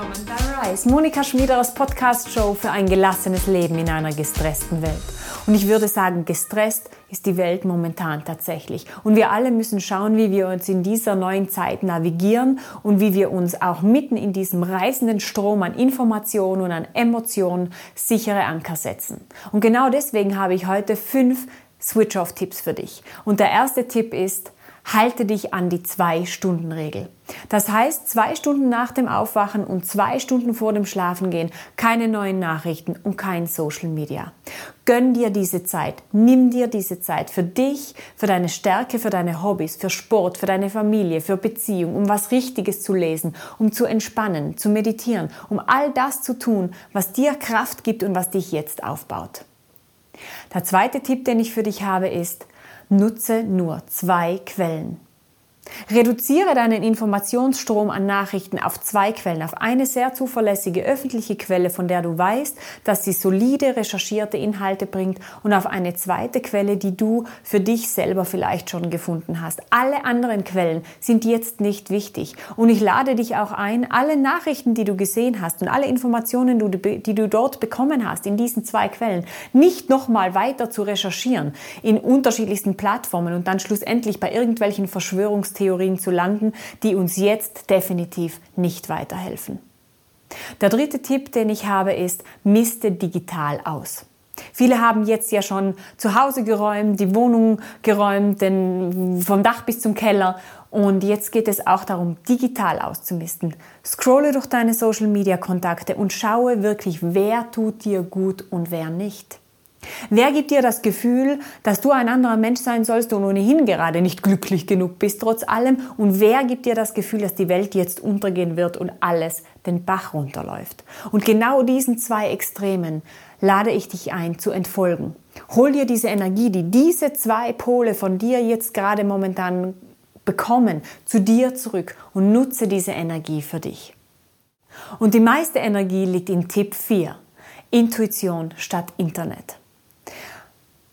willkommen bei Rise, Monika Schmiederers Podcast-Show für ein gelassenes Leben in einer gestressten Welt. Und ich würde sagen, gestresst ist die Welt momentan tatsächlich. Und wir alle müssen schauen, wie wir uns in dieser neuen Zeit navigieren und wie wir uns auch mitten in diesem reißenden Strom an Informationen und an Emotionen sichere Anker setzen. Und genau deswegen habe ich heute fünf Switch-Off-Tipps für dich. Und der erste Tipp ist, halte dich an die Zwei-Stunden-Regel. Das heißt, zwei Stunden nach dem Aufwachen und zwei Stunden vor dem Schlafengehen keine neuen Nachrichten und kein Social Media. Gönn dir diese Zeit, nimm dir diese Zeit für dich, für deine Stärke, für deine Hobbys, für Sport, für deine Familie, für Beziehung, um was Richtiges zu lesen, um zu entspannen, zu meditieren, um all das zu tun, was dir Kraft gibt und was dich jetzt aufbaut. Der zweite Tipp, den ich für dich habe, ist, Nutze nur zwei Quellen. Reduziere deinen Informationsstrom an Nachrichten auf zwei Quellen, auf eine sehr zuverlässige öffentliche Quelle, von der du weißt, dass sie solide recherchierte Inhalte bringt und auf eine zweite Quelle, die du für dich selber vielleicht schon gefunden hast. Alle anderen Quellen sind jetzt nicht wichtig und ich lade dich auch ein, alle Nachrichten, die du gesehen hast und alle Informationen, die du dort bekommen hast in diesen zwei Quellen, nicht nochmal weiter zu recherchieren in unterschiedlichsten Plattformen und dann schlussendlich bei irgendwelchen Verschwörungstheorien Verschwörungstheorien zu landen, die uns jetzt definitiv nicht weiterhelfen. Der dritte Tipp, den ich habe, ist, miste digital aus. Viele haben jetzt ja schon zu Hause geräumt, die Wohnung geräumt, den, vom Dach bis zum Keller. Und jetzt geht es auch darum, digital auszumisten. Scrolle durch deine Social-Media-Kontakte und schaue wirklich, wer tut dir gut und wer nicht. Wer gibt dir das Gefühl, dass du ein anderer Mensch sein sollst und ohnehin gerade nicht glücklich genug bist, trotz allem? Und wer gibt dir das Gefühl, dass die Welt jetzt untergehen wird und alles den Bach runterläuft? Und genau diesen zwei Extremen lade ich dich ein, zu entfolgen. Hol dir diese Energie, die diese zwei Pole von dir jetzt gerade momentan bekommen, zu dir zurück und nutze diese Energie für dich. Und die meiste Energie liegt in Tipp 4. Intuition statt Internet.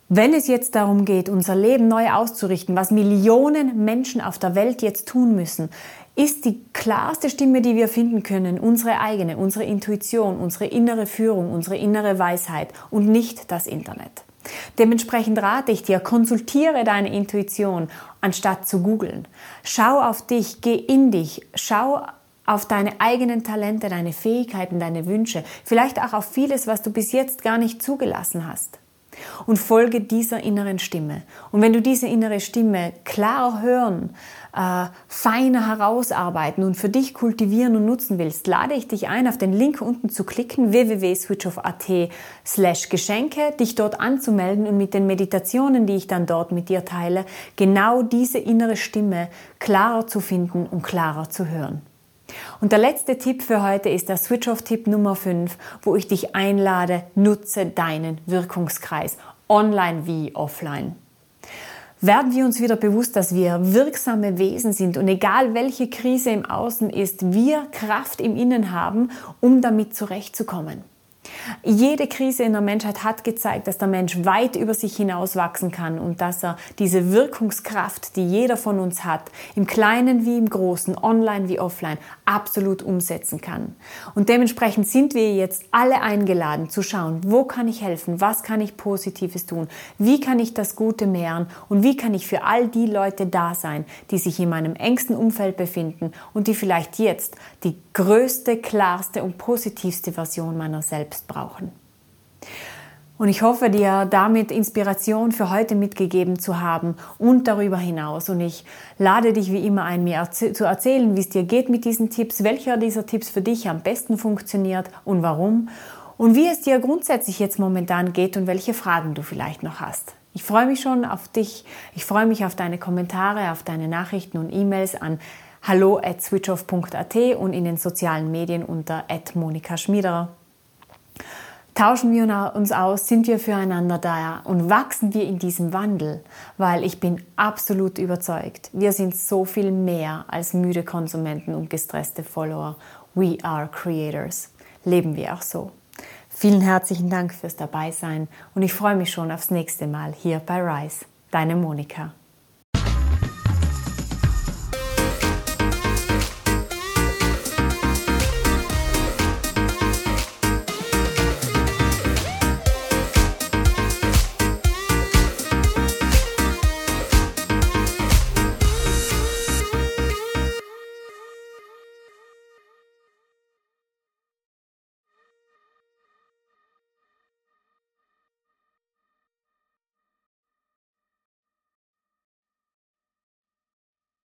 Wenn es jetzt darum geht, unser Leben neu auszurichten, was Millionen Menschen auf der Welt jetzt tun müssen, ist die klarste Stimme, die wir finden können, unsere eigene, unsere Intuition, unsere innere Führung, unsere innere Weisheit und nicht das Internet. Dementsprechend rate ich dir, konsultiere deine Intuition, anstatt zu googeln. Schau auf dich, geh in dich, schau auf deine eigenen Talente, deine Fähigkeiten, deine Wünsche, vielleicht auch auf vieles, was du bis jetzt gar nicht zugelassen hast und folge dieser inneren Stimme. Und wenn du diese innere Stimme klar hören, äh, feiner herausarbeiten und für dich kultivieren und nutzen willst, lade ich dich ein, auf den Link unten zu klicken, www.switchoff.at slash Geschenke, dich dort anzumelden und mit den Meditationen, die ich dann dort mit dir teile, genau diese innere Stimme klarer zu finden und klarer zu hören. Und der letzte Tipp für heute ist der Switch-Off-Tipp Nummer 5, wo ich dich einlade, nutze deinen Wirkungskreis, online wie offline. Werden wir uns wieder bewusst, dass wir wirksame Wesen sind und egal welche Krise im Außen ist, wir Kraft im Innen haben, um damit zurechtzukommen. Jede Krise in der Menschheit hat gezeigt, dass der Mensch weit über sich hinaus wachsen kann und dass er diese Wirkungskraft, die jeder von uns hat, im Kleinen wie im Großen, online wie offline, absolut umsetzen kann. Und dementsprechend sind wir jetzt alle eingeladen zu schauen, wo kann ich helfen, was kann ich Positives tun, wie kann ich das Gute mehren und wie kann ich für all die Leute da sein, die sich in meinem engsten Umfeld befinden und die vielleicht jetzt die größte, klarste und positivste Version meiner selbst brauchen. Und ich hoffe, dir damit Inspiration für heute mitgegeben zu haben und darüber hinaus. Und ich lade dich wie immer ein, mir zu erzählen, wie es dir geht mit diesen Tipps, welcher dieser Tipps für dich am besten funktioniert und warum. Und wie es dir grundsätzlich jetzt momentan geht und welche Fragen du vielleicht noch hast. Ich freue mich schon auf dich. Ich freue mich auf deine Kommentare, auf deine Nachrichten und E-Mails an hallo at switchoff.at und in den sozialen Medien unter at Monika Schmiederer. Tauschen wir uns aus, sind wir füreinander da und wachsen wir in diesem Wandel, weil ich bin absolut überzeugt, wir sind so viel mehr als müde Konsumenten und gestresste Follower. We are creators. Leben wir auch so. Vielen herzlichen Dank fürs Dabeisein und ich freue mich schon aufs nächste Mal hier bei Rise. Deine Monika.